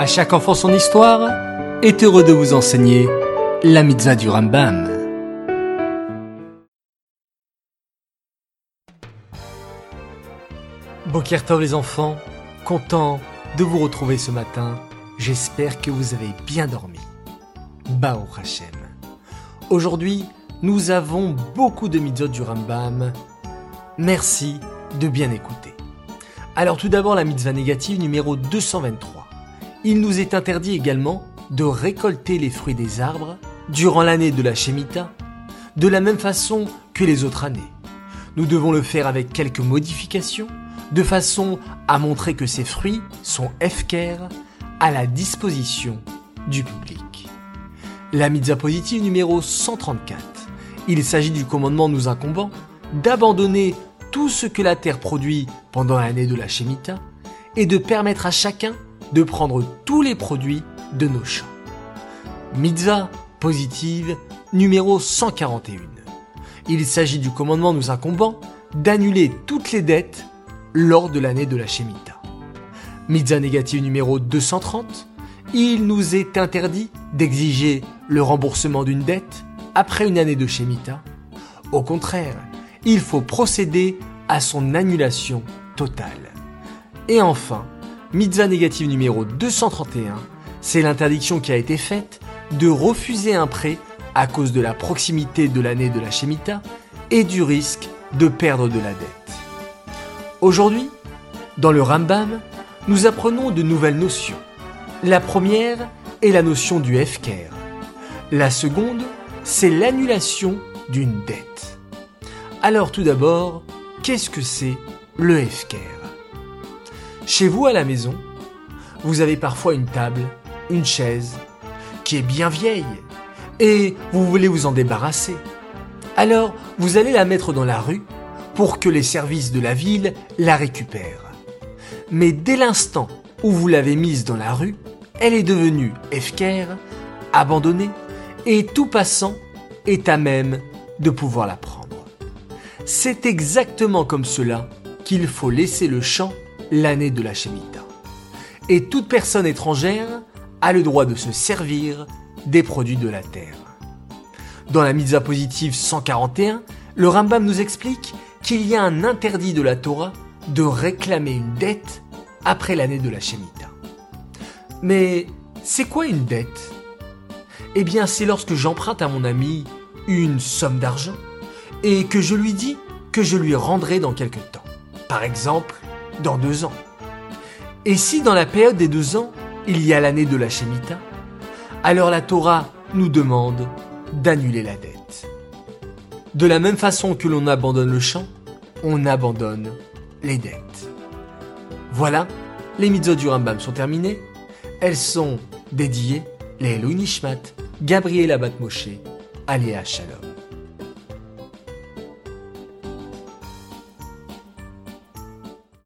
À chaque enfant son histoire est heureux de vous enseigner la mitzvah du Rambam. Bokertov les enfants, content de vous retrouver ce matin. J'espère que vous avez bien dormi. Bao Hashem. Aujourd'hui, nous avons beaucoup de mitzvot du Rambam. Merci de bien écouter. Alors tout d'abord la mitzvah négative numéro 223. Il nous est interdit également de récolter les fruits des arbres durant l'année de la Shemitah, de la même façon que les autres années. Nous devons le faire avec quelques modifications, de façon à montrer que ces fruits sont efker à la disposition du public. La mitzvah positive numéro 134. Il s'agit du commandement nous incombant d'abandonner tout ce que la terre produit pendant l'année de la Shemitah et de permettre à chacun de prendre tous les produits de nos champs. Mitzvah positive numéro 141. Il s'agit du commandement nous incombant d'annuler toutes les dettes lors de l'année de la Shemitah. Mitzvah négative numéro 230. Il nous est interdit d'exiger le remboursement d'une dette après une année de Shemitah. Au contraire, il faut procéder à son annulation totale. Et enfin, mitzvah négative numéro 231, c'est l'interdiction qui a été faite de refuser un prêt à cause de la proximité de l'année de la Shemitah et du risque de perdre de la dette. Aujourd'hui, dans le Rambam, nous apprenons de nouvelles notions. La première est la notion du Hefker. La seconde, c'est l'annulation d'une dette. Alors tout d'abord, qu'est-ce que c'est le Hefker Chez vous à la maison, vous avez parfois une table, une chaise, qui est bien vieille, et vous voulez vous en débarrasser. Alors, vous allez la mettre dans la rue pour que les services de la ville la récupèrent. Mais dès l'instant où vous l'avez mise dans la rue, elle est devenue Hefker, abandonnée, et tout passant est à même de pouvoir la prendre. C'est exactement comme cela qu'il faut laisser le champ l'année de la Shemitah. Et toute personne étrangère a le droit de se servir des produits de la terre. Dans la mitzvah positive 141, le Rambam nous explique qu'il y a un interdit de la Torah de réclamer une dette après l'année de la Shemitah. Mais c'est quoi une dette? Eh bien, c'est lorsque j'emprunte à mon ami une somme d'argent et que je lui dis que je lui rendrai dans quelque temps. Par exemple, dans deux ans. Et si dans la période des deux ans, il y a l'année de la Shemitah, alors la Torah nous demande d'annuler la dette. De la même façon que l'on abandonne le champ, on abandonne les dettes. Voilà, les mitzvot du Rambam sont terminées. Elles sont dédiées les Elou Nishmat, Gabriel Abat Moshe, Aléa Shalom.